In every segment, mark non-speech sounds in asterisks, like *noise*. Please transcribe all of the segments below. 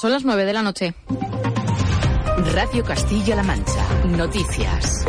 Son las nueve de la noche. Radio Castilla-La Mancha. Noticias.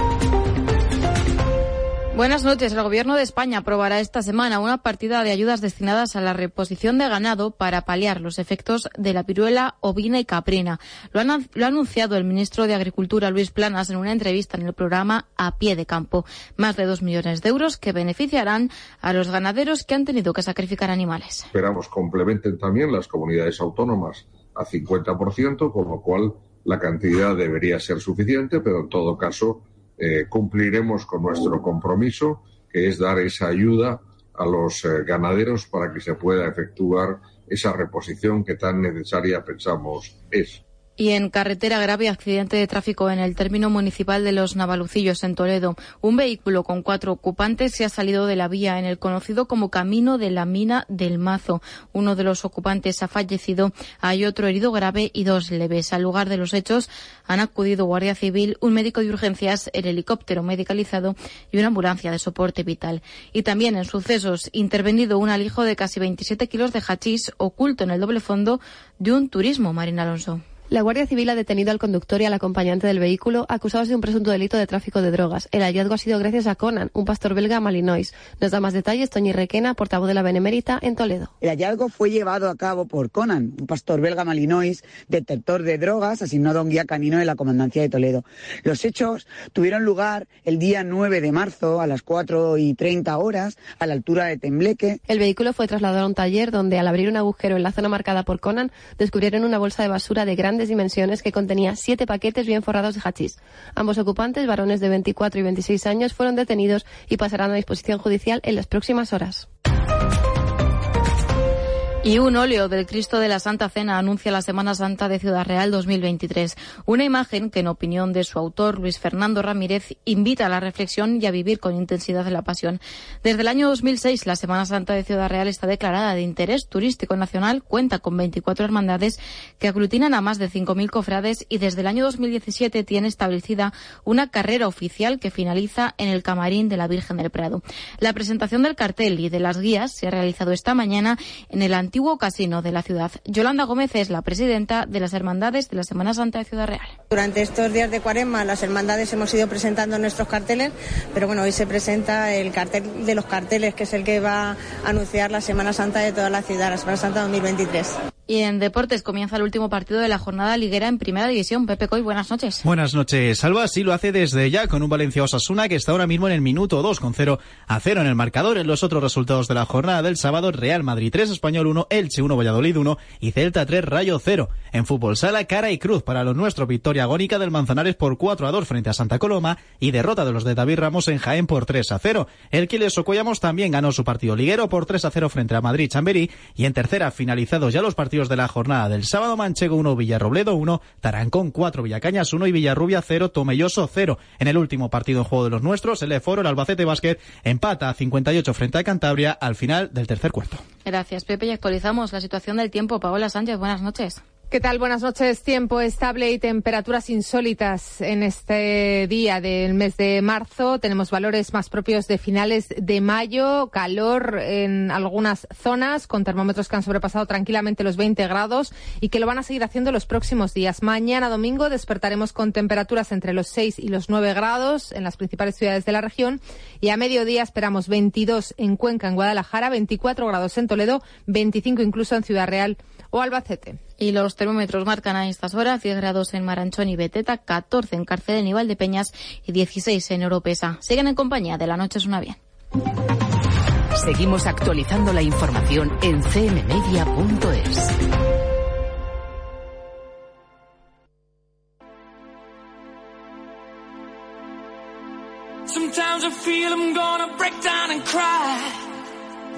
Buenas noches. El Gobierno de España aprobará esta semana una partida de ayudas destinadas a la reposición de ganado para paliar los efectos de la piruela ovina y caprina. Lo, ha anunciado el ministro de Agricultura, Luis Planas, en una entrevista en el programa A Pie de Campo. Más de dos millones de euros que beneficiarán a los ganaderos que han tenido que sacrificar animales. Esperamos complementen también las comunidades autónomas a 50%, con lo cual la cantidad debería ser suficiente, pero en todo caso eh, cumpliremos con nuestro compromiso, que es dar esa ayuda a los eh, ganaderos para que se pueda efectuar esa reposición que tan necesaria pensamos es. Y en carretera grave accidente de tráfico en el término municipal de Los Navalucillos, en Toledo. Un vehículo con cuatro ocupantes se ha salido de la vía en el conocido como Camino de la Mina del Mazo. Uno de los ocupantes ha fallecido, hay otro herido grave y dos leves. Al lugar de los hechos han acudido Guardia Civil, un médico de urgencias, el helicóptero medicalizado y una ambulancia de soporte vital. Y también en sucesos, intervenido un alijo de casi 27 kilos de hachís oculto en el doble fondo de un turismo, Marina Alonso. La Guardia Civil ha detenido al conductor y al acompañante del vehículo acusados de un presunto delito de tráfico de drogas. El hallazgo ha sido gracias a Conan, un pastor belga malinois. Nos da más detalles Toñi Requena, portavoz de la Benemérita en Toledo. El hallazgo fue llevado a cabo por Conan, un pastor belga malinois, detector de drogas, asignado a un guía canino de la Comandancia de Toledo. Los hechos tuvieron lugar el día 9 de marzo a las 4 y 30 horas a la altura de Tembleque. El vehículo fue trasladado a un taller donde al abrir un agujero en la zona marcada por Conan descubrieron una bolsa de basura de gran dimensiones que contenía siete paquetes bien forrados de hachís. Ambos ocupantes, varones de 24 y 26 años, fueron detenidos y pasarán a disposición judicial en las próximas horas. Y un óleo del Cristo de la Santa Cena anuncia la Semana Santa de Ciudad Real 2023. Una imagen que, en opinión de su autor, Luis Fernando Ramírez, invita a la reflexión y a vivir con intensidad la pasión. Desde el año 2006, la Semana Santa de Ciudad Real está declarada de interés turístico nacional, cuenta con 24 hermandades que aglutinan a más de 5.000 cofrades y desde el año 2017 tiene establecida una carrera oficial que finaliza en el camarín de la Virgen del Prado. La presentación del cartel y de las guías se ha realizado esta mañana en el antiguo casino de la ciudad. Yolanda Gómez es la presidenta de las Hermandades de la Semana Santa de Ciudad Real. Durante estos días de cuaresma las hermandades hemos ido presentando nuestros carteles, pero bueno, hoy se presenta el cartel de los carteles, que es el que va a anunciar la Semana Santa de toda la ciudad, la Semana Santa 2023. Y en deportes comienza el último partido de la jornada liguera en Primera División. Pepe Coy, buenas noches. Buenas noches. Salva sí lo hace desde ya con un Valencia Osasuna que está ahora mismo en el minuto 2 con 0 a 0 en el marcador. En los otros resultados de la jornada del sábado, Real Madrid 3, Español 1, Elche 1, Valladolid 1 y Celta 3, Rayo 0. En fútbol sala, cara y cruz para los nuestros. Victoria agónica del Manzanares por 4 a 2 frente a Santa Coloma y derrota de los de David Ramos en Jaén por 3 a 0. El Quiles Ocoyamos también ganó su partido liguero por 3 a 0 frente a Madrid Chamberí y en tercera finalizados ya los partidos de la jornada del el sábado Manchego 1, Villarrobledo 1, Tarancón 4, Villacañas 1 y Villarrubia 0, Tomelloso 0. En el último partido en juego de los nuestros, el Eforo, el Albacete Basket, empata a 58 frente a Cantabria al final del tercer cuarto. Gracias, Pepe. Y actualizamos la situación del tiempo. Paola Sánchez, buenas noches. ¿Qué tal? Buenas noches. Tiempo estable y temperaturas insólitas en este día del mes de marzo. Tenemos valores más propios de finales de mayo, calor en algunas zonas con termómetros que han sobrepasado tranquilamente los 20 grados y que lo van a seguir haciendo los próximos días. Mañana domingo despertaremos con temperaturas entre los 6 y los 9 grados en las principales ciudades de la región y a mediodía esperamos 22 en Cuenca, en Guadalajara, 24 grados en Toledo, 25 incluso en Ciudad Real o Albacete. Y los termómetros marcan a estas horas 10 grados en Maranchón y Beteta, 14 en Cárcel de Peñas y 16 en Europesa. Siguen en compañía de La Noche es una bien. Seguimos actualizando la información en cmmedia.es. Sometimes I feel I'm gonna break down and cry.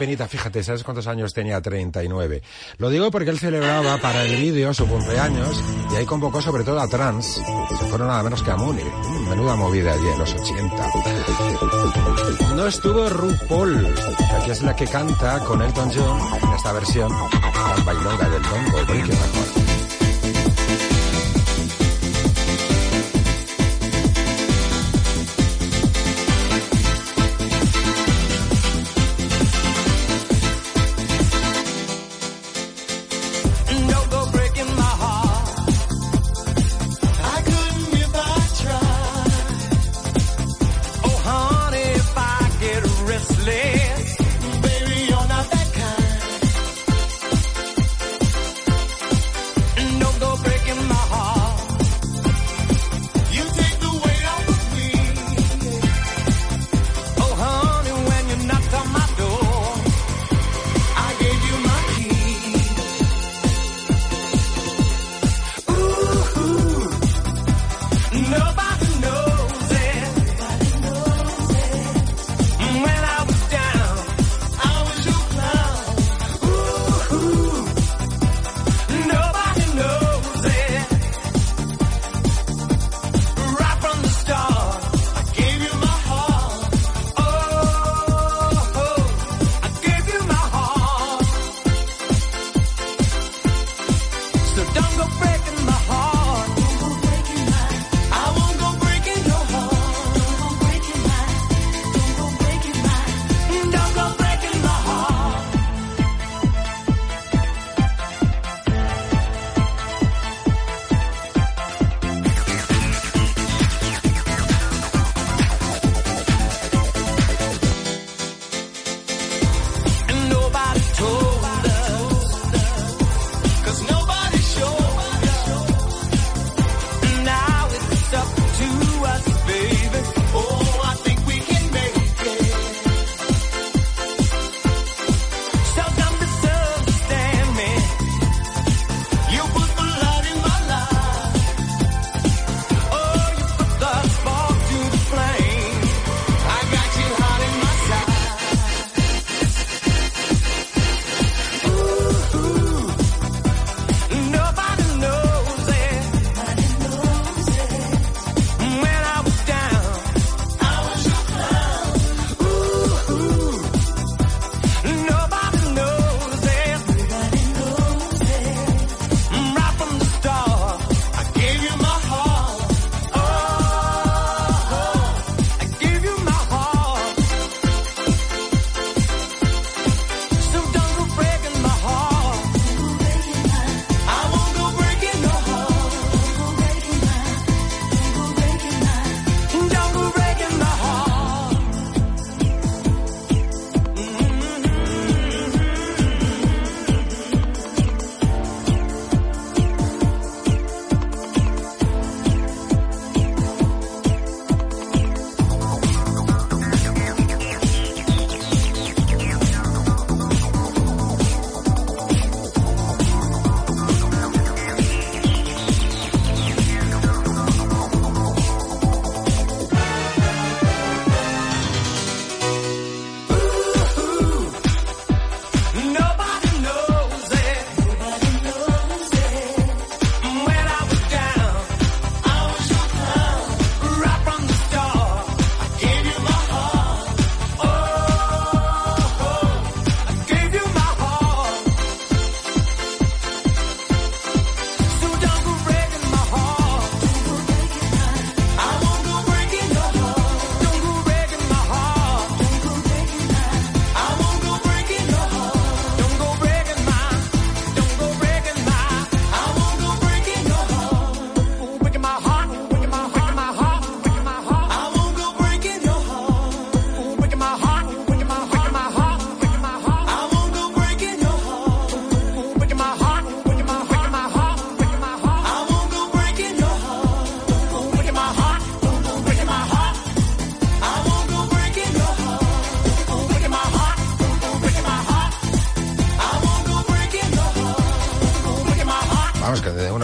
Penita, fíjate, ¿sabes cuántos años tenía? 39. Lo digo porque él celebraba para el vídeo su cumpleaños y ahí convocó sobre todo a trans. Se fueron nada menos que a Múnich. Menuda movida allí en los 80. No estuvo RuPaul, que es la que canta con Elton John en esta versión tan bailonga del Dongo,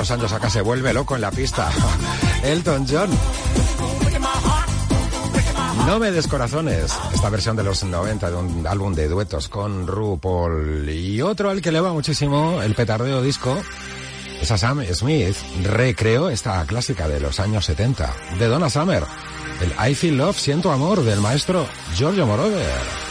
Unos años acá se vuelve loco en la pista. *laughs* Elton John. No me des corazones. Esta versión de los 90 de un álbum de duetos con RuPaul. Y otro al que le va muchísimo, el petardeo disco, es a Sam Smith. Recreó esta clásica de los años 70 de Donna Summer. El I Feel Love, Siento Amor del maestro Giorgio Moroder.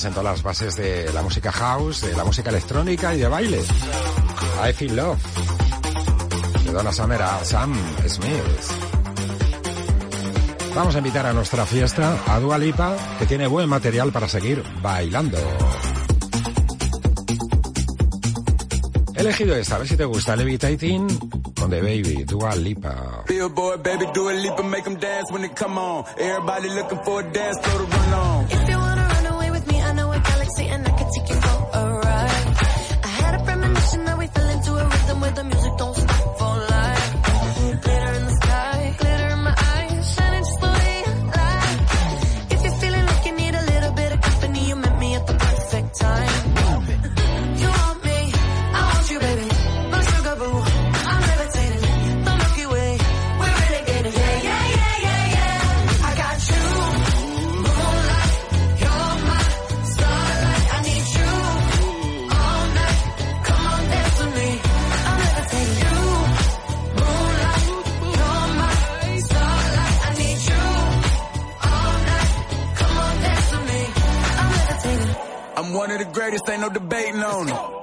Que sentó las bases de la música house, de la música electrónica y de baile. I Feel Love. De Donna Summer a Sam Smith. Vamos a invitar a nuestra fiesta a Dua Lipa, que tiene buen material para seguir bailando. He elegido esta, a ver si te gusta, Levitating con The Baby, Dua Lipa. Baby, do a leap and make them dance when they come on. Everybody looking for a dance, so to run on. The music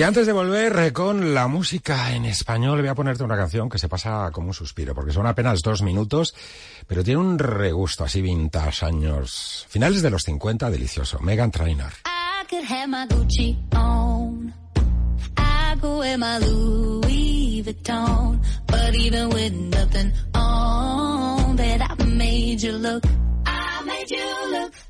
Y antes de volver con la música en español, voy a ponerte una canción que se pasa como un suspiro, porque son apenas dos minutos, pero tiene un regusto así vintage años. Finales de los 50, delicioso. Megan Trainor. I made you look.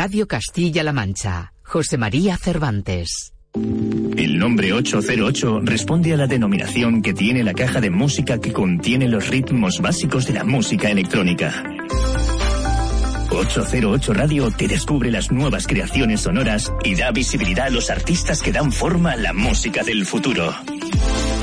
Radio Castilla-La Mancha. José María Cervantes. El nombre 808 responde a la denominación que tiene la caja de música que contiene los ritmos básicos de la música electrónica. 808 Radio te descubre las nuevas creaciones sonoras y da visibilidad a los artistas que dan forma a la música del futuro.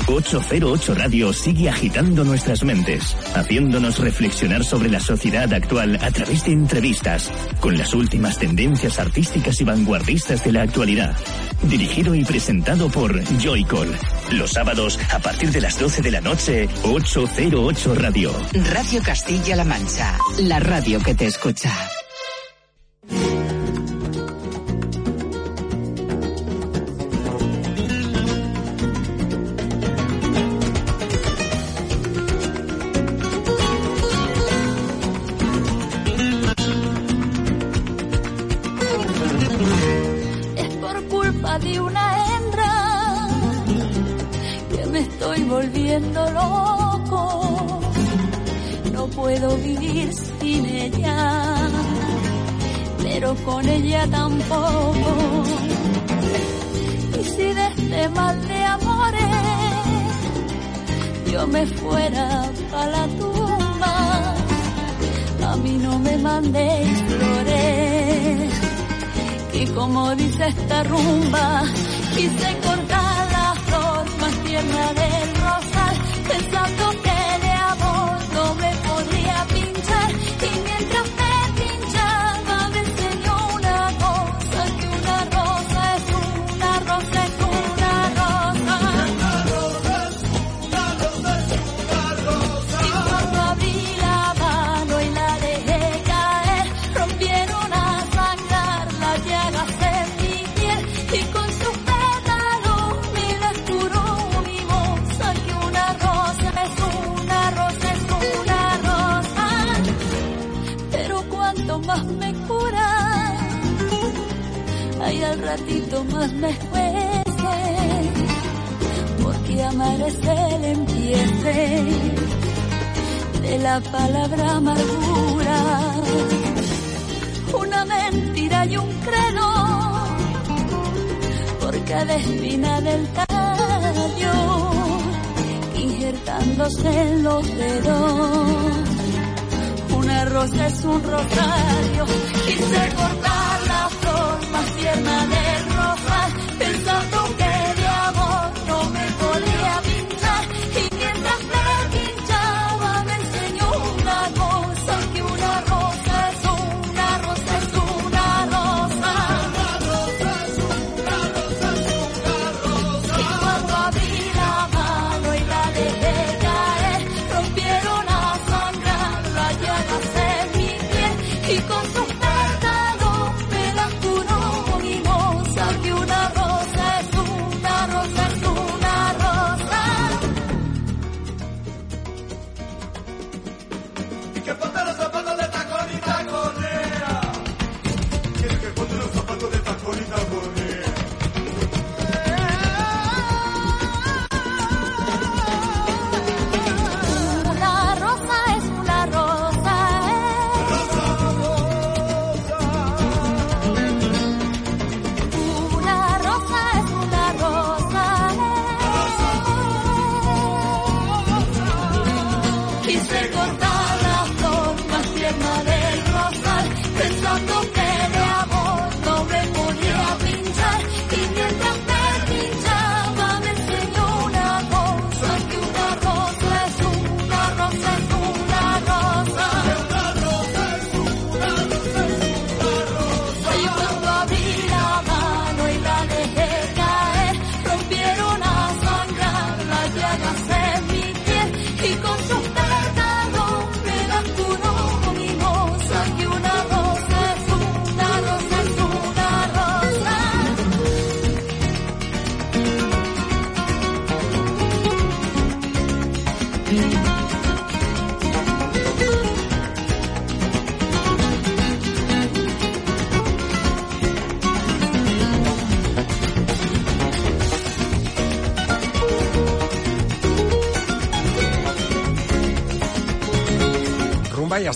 808 Radio sigue agitando nuestras mentes, haciéndonos reflexionar sobre la sociedad actual a través de entrevistas, con las últimas tendencias artísticas y vanguardistas de la actualidad. Dirigido y presentado por Joycall. Los sábados, a partir de las 12 de la noche, 808 Radio. Radio Castilla-La Mancha, la radio que te escucha. Pero con ella tampoco. Y si de este mal de amores yo me fuera para la tumba, a mí no me mandéis flores y como dice esta rumba, quise cortar la flor más tierna del rosal, pensando ratito más me cuece, porque amar es el empiece de la palabra amargura, una mentira y un credo por cada espina del tallo, injertándose en los dedos. Una rosa es un rosario, quise cortar la flor más tierna del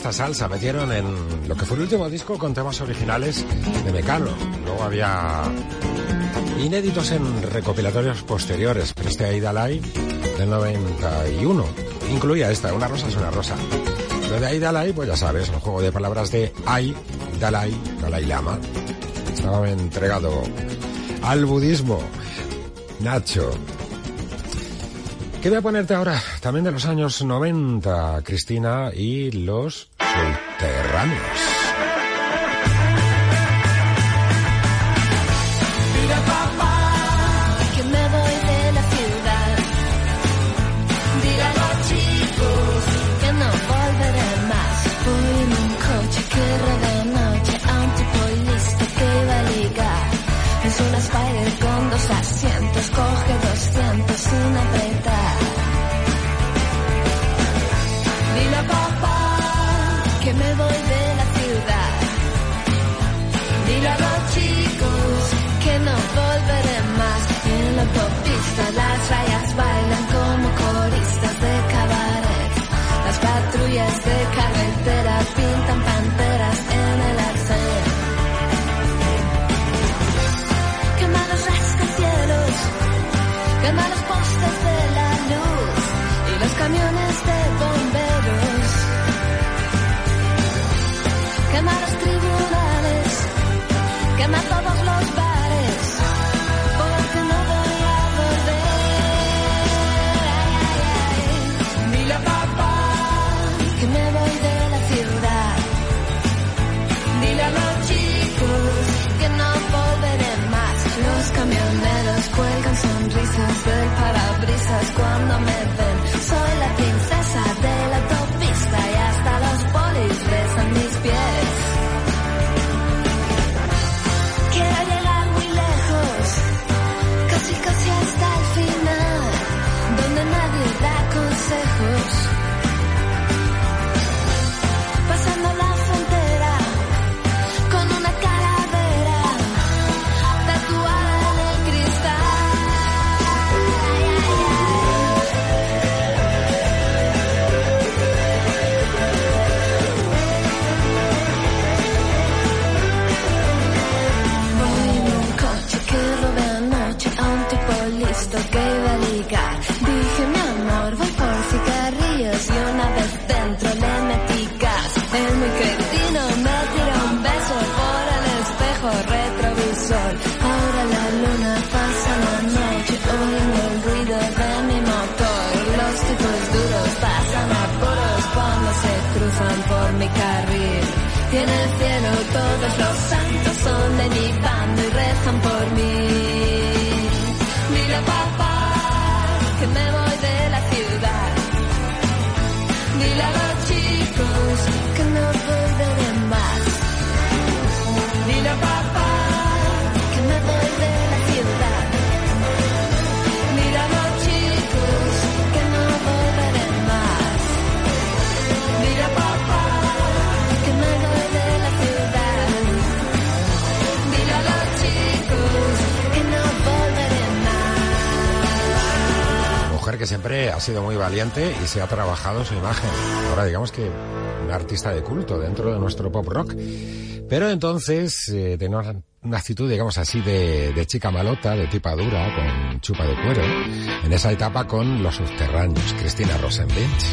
Basta Salsa metieron en lo que fue el último disco con temas originales de Mecano. Luego había inéditos en recopilatorios posteriores, pero este Aidalai del 91 incluía esta, Una rosa es una rosa. Lo de Aidalai, pues ya sabes, un juego de palabras de Ay, Dalai, Dalai Lama. Estaba entregado al budismo. Nacho, Quería ponerte ahora también de los años 90, Cristina, y los subterráneos. arte y se ha trabajado su imagen. Ahora digamos que un artista de culto dentro de nuestro pop rock. Pero entonces eh, tenía una, una actitud, digamos así, de, de, chica malota, de tipa dura, con chupa de cuero, en esa etapa con Los Subterráneos, Cristina Rosenbach.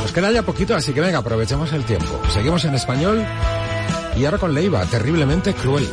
Nos queda ya poquito, así que venga, aprovechemos el tiempo. Seguimos en español y ahora con Leiva, terriblemente cruel.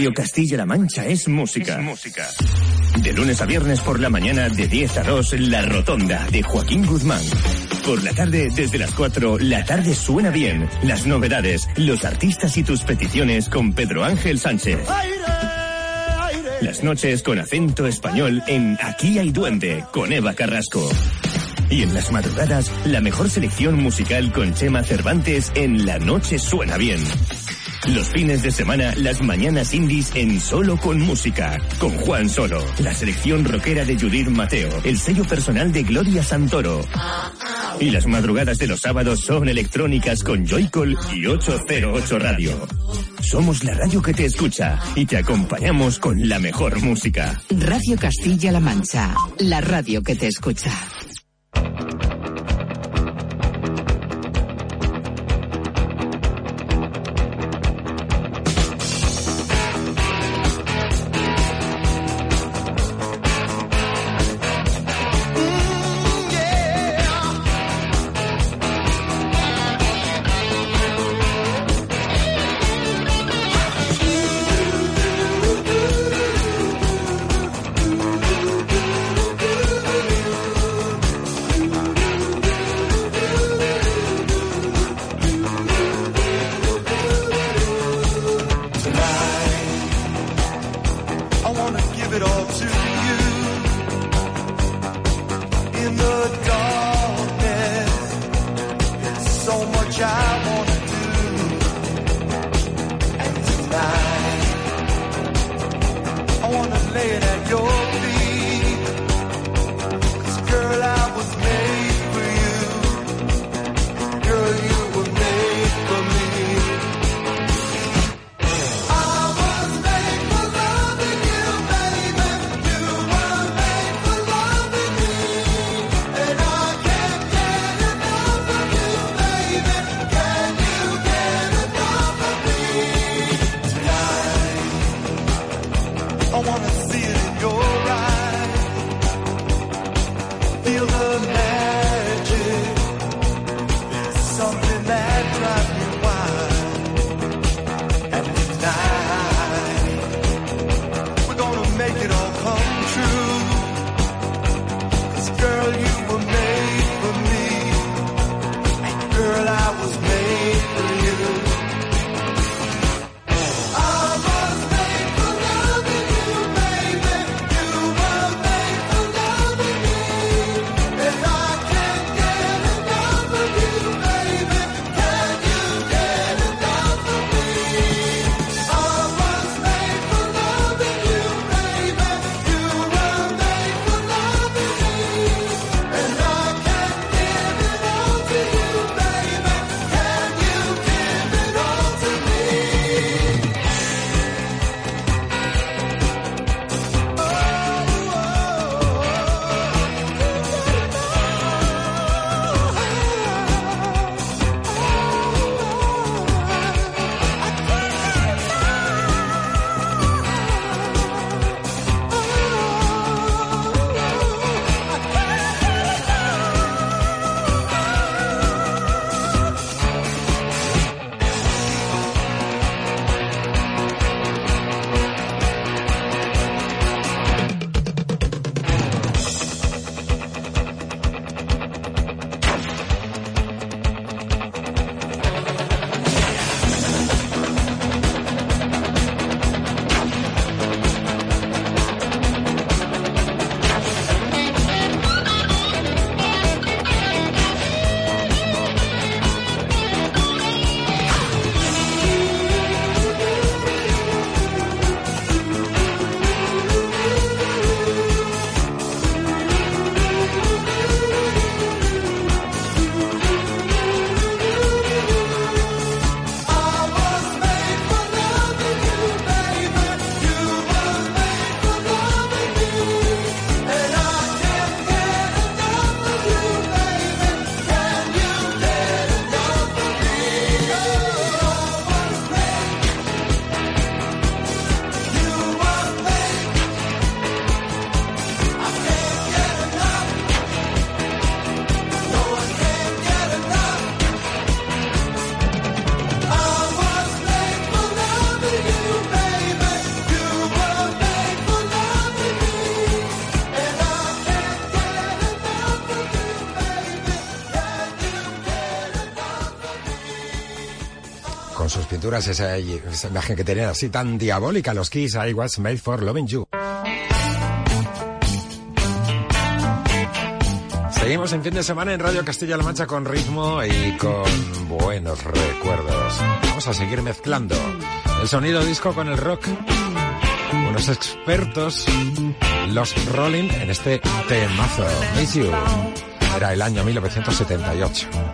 Radio Castilla-La Mancha es música. música. De lunes a viernes por la mañana de 10 a 2, La Rotonda de Joaquín Guzmán. Por la tarde, desde las 4, La tarde suena bien. Las novedades, los artistas y tus peticiones con Pedro Ángel Sánchez. Las noches con acento español en Aquí hay duende con Eva Carrasco. Y en las madrugadas, la mejor selección musical con Chema Cervantes en La Noche Suena Bien. Los fines de semana, las mañanas indies en Solo con Música, con Juan Solo, la selección rockera de Judith Mateo, el sello personal de Gloria Santoro. Y las madrugadas de los sábados son electrónicas con Joycol y 808 Radio. Somos la radio que te escucha y te acompañamos con la mejor música. Radio Castilla-La Mancha, la radio que te escucha. Esa, imagen que tenían así tan diabólica los Kiss, I was made for loving you. Seguimos en fin de semana en Radio Castilla-La Mancha con ritmo y con buenos recuerdos. Vamos a seguir mezclando el sonido disco con el rock. Unos expertos, los Rolling, en este temazo. Miss. Era el año 1978.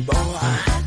Boy?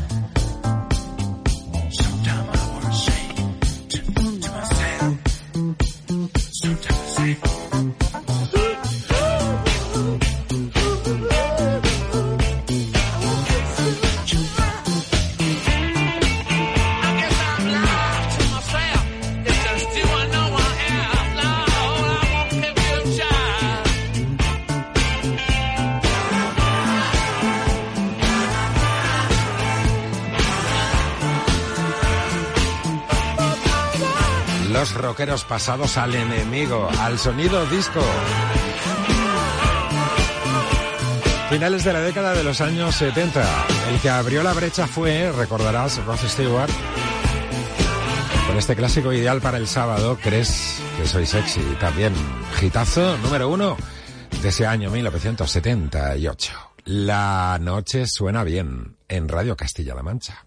Pasados al enemigo, al sonido disco. Finales de la década de los años 70. El que abrió la brecha fue, recordarás, Rod Stewart. Con este clásico ideal para el sábado, ¿crees que soy sexy? También, gitazo número uno de ese año 1978. La noche suena bien en Radio Castilla-La Mancha.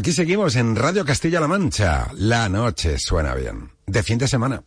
Aquí seguimos en Radio Castilla-La Mancha. La noche suena bien. De fin de semana.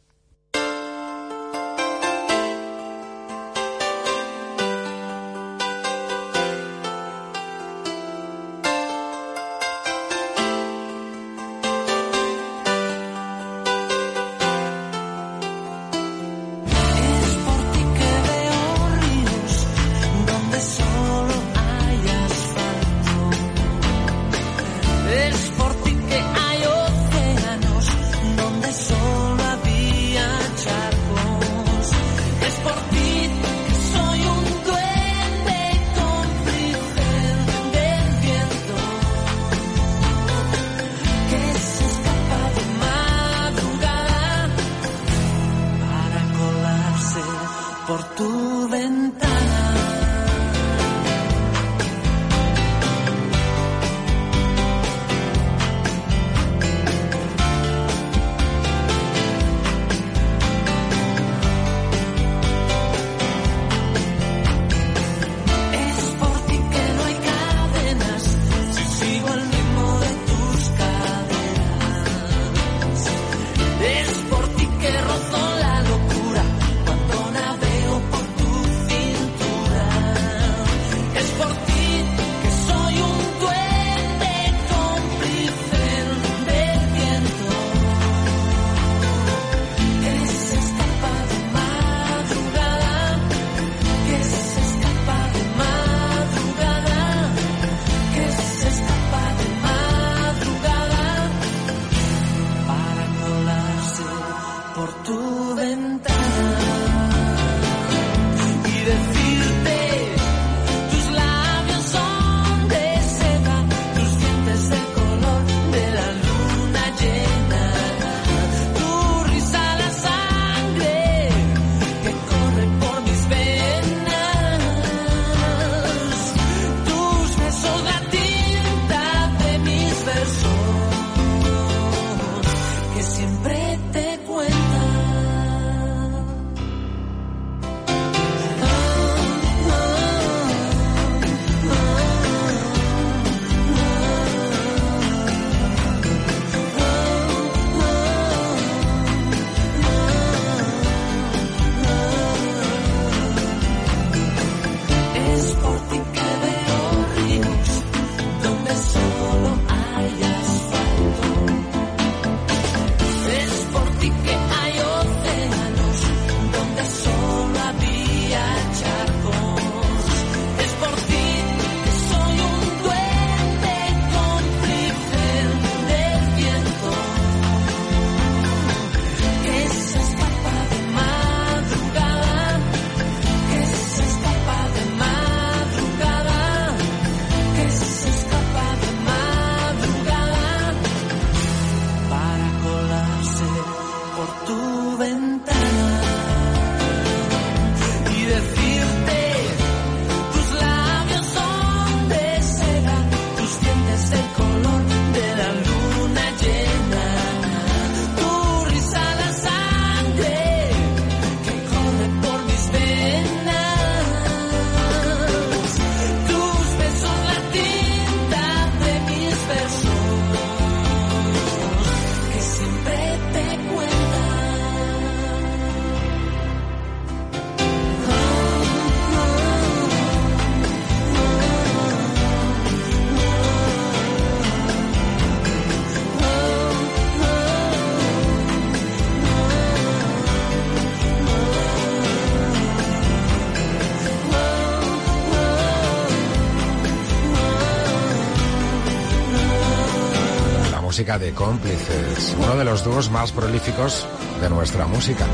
De cómplices, uno de los dúos más prolíficos de nuestra música.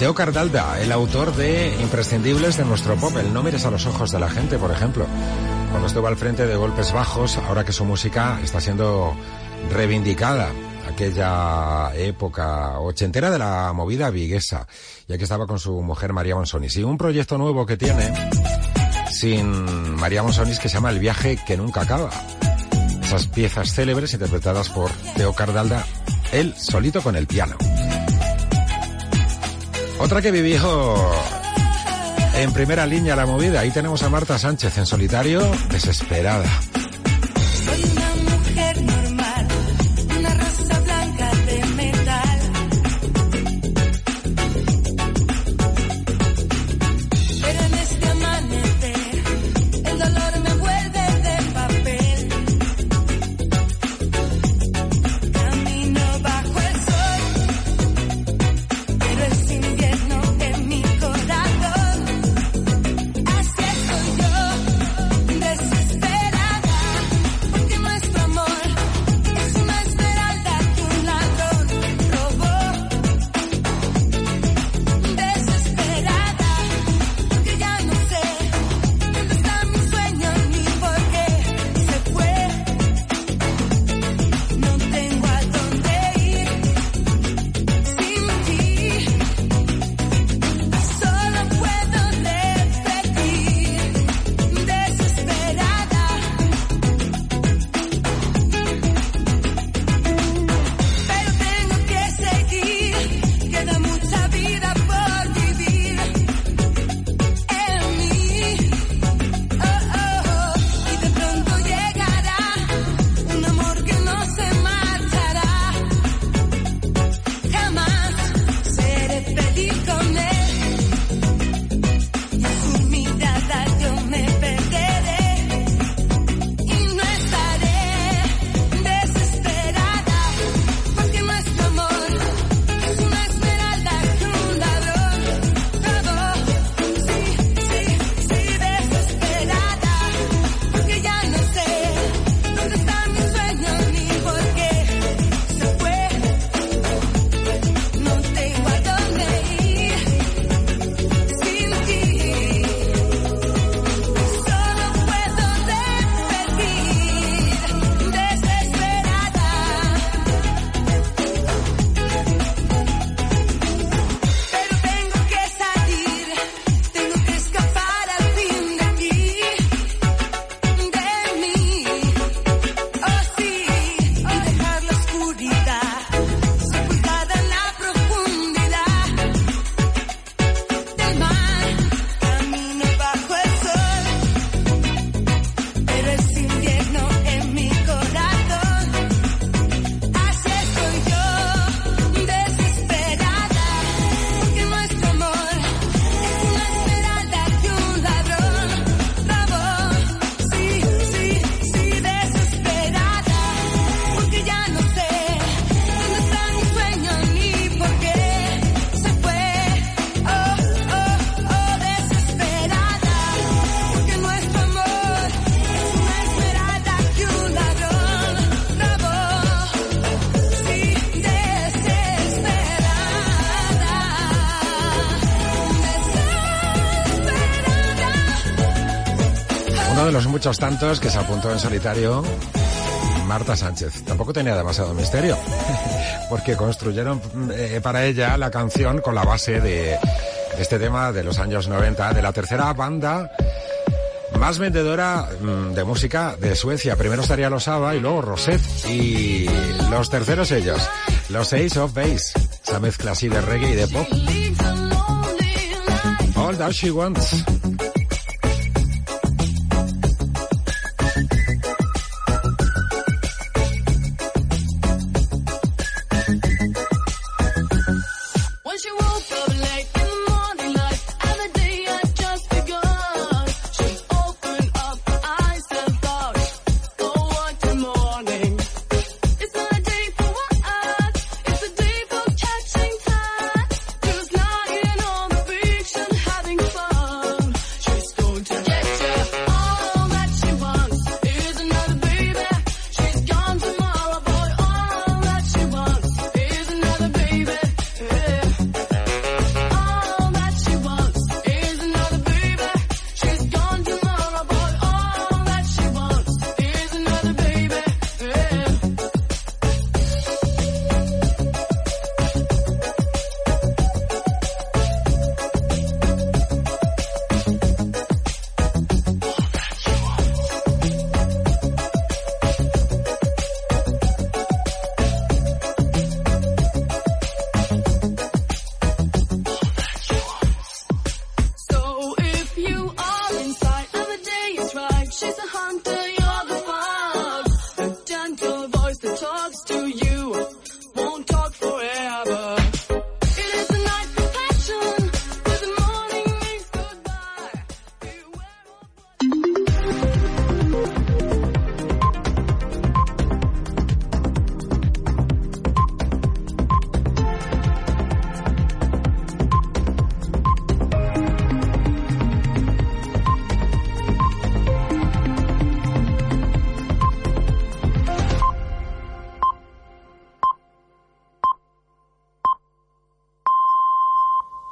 Teo Cardalda, el autor de Imprescindibles de nuestro pop, el No mires a los ojos de la gente, por ejemplo. Cuando estuvo al frente de Golpes Bajos, ahora que su música está siendo reivindicada, aquella época ochentera de la movida viguesa, ya que estaba con su mujer María Monsonis. Y un proyecto nuevo que tiene sin María Monsonis que se llama El viaje que nunca acaba. Esas piezas célebres interpretadas por Teo Cardalda, él solito con el piano. Otra que vivió en primera línea la movida. Ahí tenemos a Marta Sánchez en solitario, desesperada. Muchos tantos que se apuntó en solitario Marta Sánchez. Tampoco tenía demasiado misterio, *laughs* porque construyeron eh, para ella la canción con la base de este tema de los años 90, de la tercera banda más vendedora mm, de música de Suecia. Primero estaría los ABBA y luego Rosette. Y los terceros ellos, los Ace of Base. Esa mezcla así de reggae y de pop. All That She Wants.